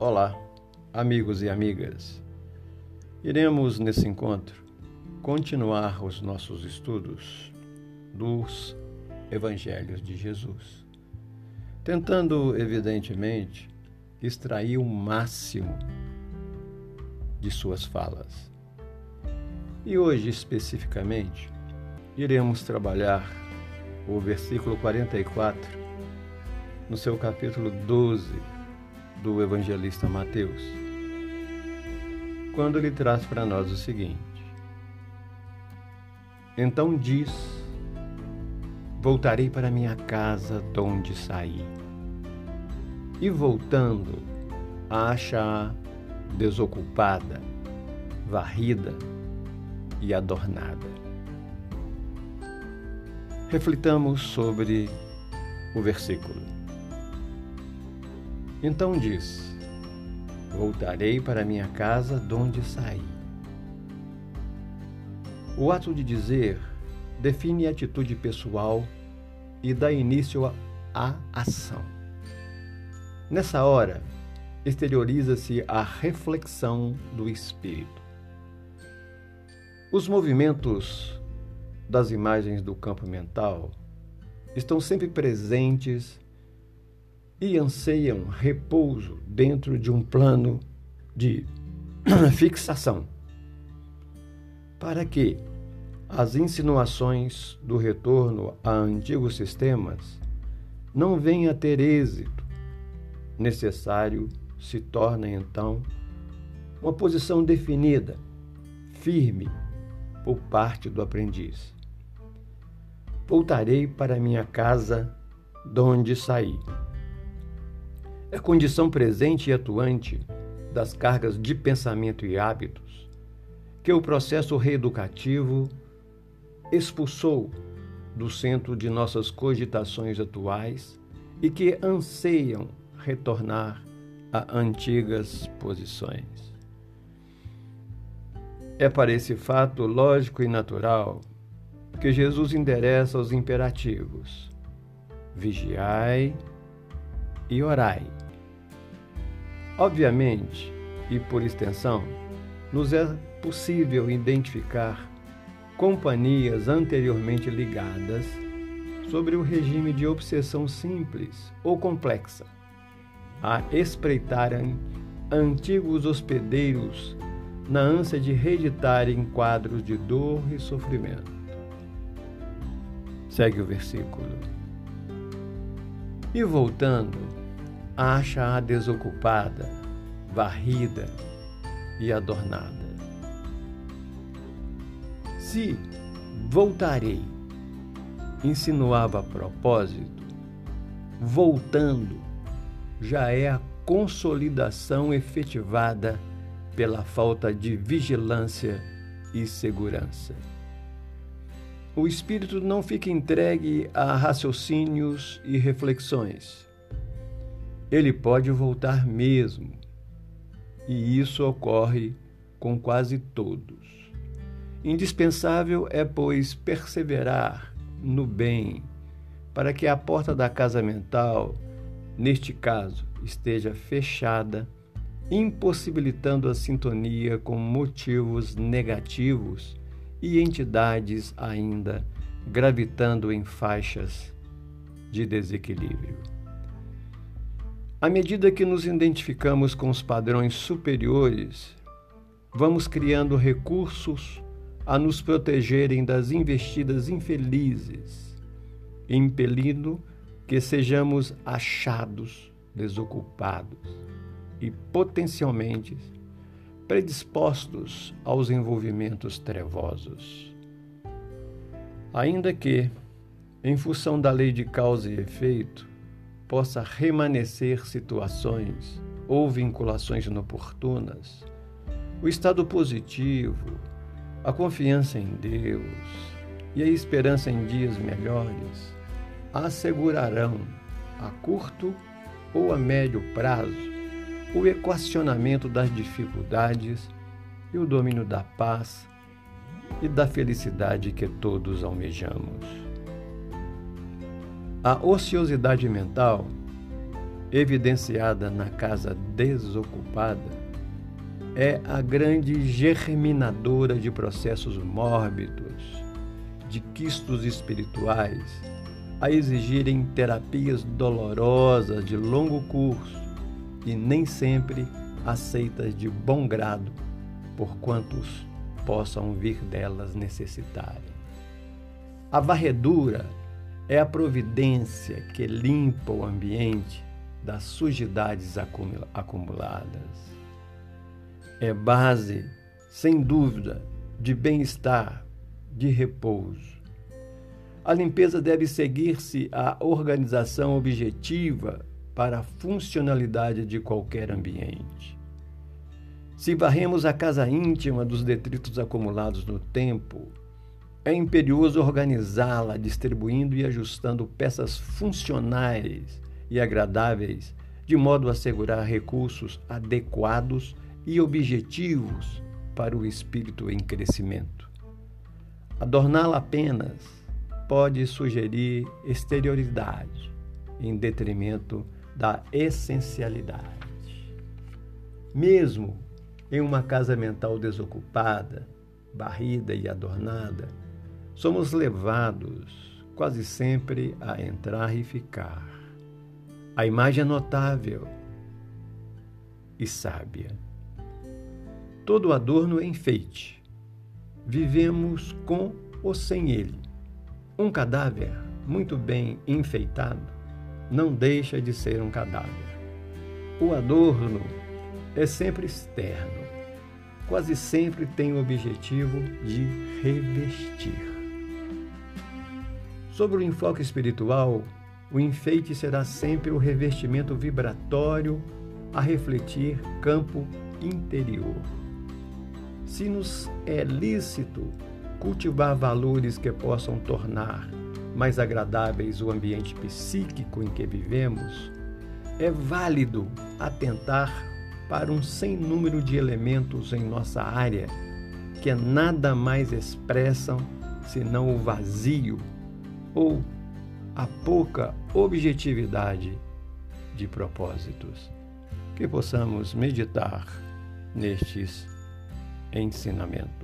Olá, amigos e amigas. Iremos nesse encontro continuar os nossos estudos dos Evangelhos de Jesus, tentando, evidentemente, extrair o máximo de suas falas. E hoje, especificamente, iremos trabalhar o versículo 44 no seu capítulo 12 do evangelista Mateus, quando ele traz para nós o seguinte: Então diz: Voltarei para minha casa de onde saí. E voltando, a achar desocupada, varrida e adornada. Reflitamos sobre o versículo. Então diz: Voltarei para minha casa de onde saí. O ato de dizer define a atitude pessoal e dá início à ação. Nessa hora, exterioriza-se a reflexão do espírito. Os movimentos das imagens do campo mental estão sempre presentes e anseiam repouso dentro de um plano de fixação, para que as insinuações do retorno a antigos sistemas não venham a ter êxito, necessário se torna então uma posição definida, firme, por parte do aprendiz. Voltarei para minha casa, de onde saí é condição presente e atuante das cargas de pensamento e hábitos que o processo reeducativo expulsou do centro de nossas cogitações atuais e que anseiam retornar a antigas posições. É para esse fato lógico e natural que Jesus endereça os imperativos: vigiai e orai. Obviamente, e por extensão, nos é possível identificar companhias anteriormente ligadas sobre o regime de obsessão simples ou complexa, a espreitarem antigos hospedeiros na ânsia de reeditarem quadros de dor e sofrimento. Segue o versículo. E voltando, acha-a desocupada, varrida e adornada. Se voltarei, insinuava a propósito, voltando já é a consolidação efetivada pela falta de vigilância e segurança. O espírito não fica entregue a raciocínios e reflexões ele pode voltar mesmo. E isso ocorre com quase todos. Indispensável é, pois, perseverar no bem, para que a porta da casa mental, neste caso, esteja fechada, impossibilitando a sintonia com motivos negativos e entidades ainda gravitando em faixas de desequilíbrio. À medida que nos identificamos com os padrões superiores, vamos criando recursos a nos protegerem das investidas infelizes, impelindo que sejamos achados desocupados e potencialmente predispostos aos envolvimentos trevosos. Ainda que, em função da lei de causa e efeito, possa remanescer situações ou vinculações inoportunas, o estado positivo, a confiança em Deus e a esperança em dias melhores assegurarão a curto ou a médio prazo o equacionamento das dificuldades e o domínio da paz e da felicidade que todos almejamos. A ociosidade mental evidenciada na casa desocupada, é a grande germinadora de processos mórbidos, de quistos espirituais, a exigirem terapias dolorosas de longo curso e nem sempre aceitas de bom grado por quantos possam vir delas necessitarem. A varredura é a providência que limpa o ambiente das sujidades acumuladas. É base, sem dúvida, de bem-estar, de repouso. A limpeza deve seguir-se à organização objetiva para a funcionalidade de qualquer ambiente. Se varremos a casa íntima dos detritos acumulados no tempo, é imperioso organizá-la, distribuindo e ajustando peças funcionais e agradáveis, de modo a assegurar recursos adequados e objetivos para o espírito em crescimento. Adorná-la apenas pode sugerir exterioridade em detrimento da essencialidade. Mesmo em uma casa mental desocupada, barrida e adornada, somos levados quase sempre a entrar e ficar. A imagem é notável e sábia. Todo adorno é enfeite. Vivemos com ou sem ele. Um cadáver muito bem enfeitado não deixa de ser um cadáver. O adorno é sempre externo, quase sempre tem o objetivo de revestir. Sobre o enfoque espiritual, o enfeite será sempre o revestimento vibratório a refletir campo interior. Se nos é lícito cultivar valores que possam tornar mais agradáveis o ambiente psíquico em que vivemos, é válido atentar para um sem número de elementos em nossa área que nada mais expressam senão o vazio ou a pouca objetividade de propósitos. Que possamos meditar nestes ensinamentos.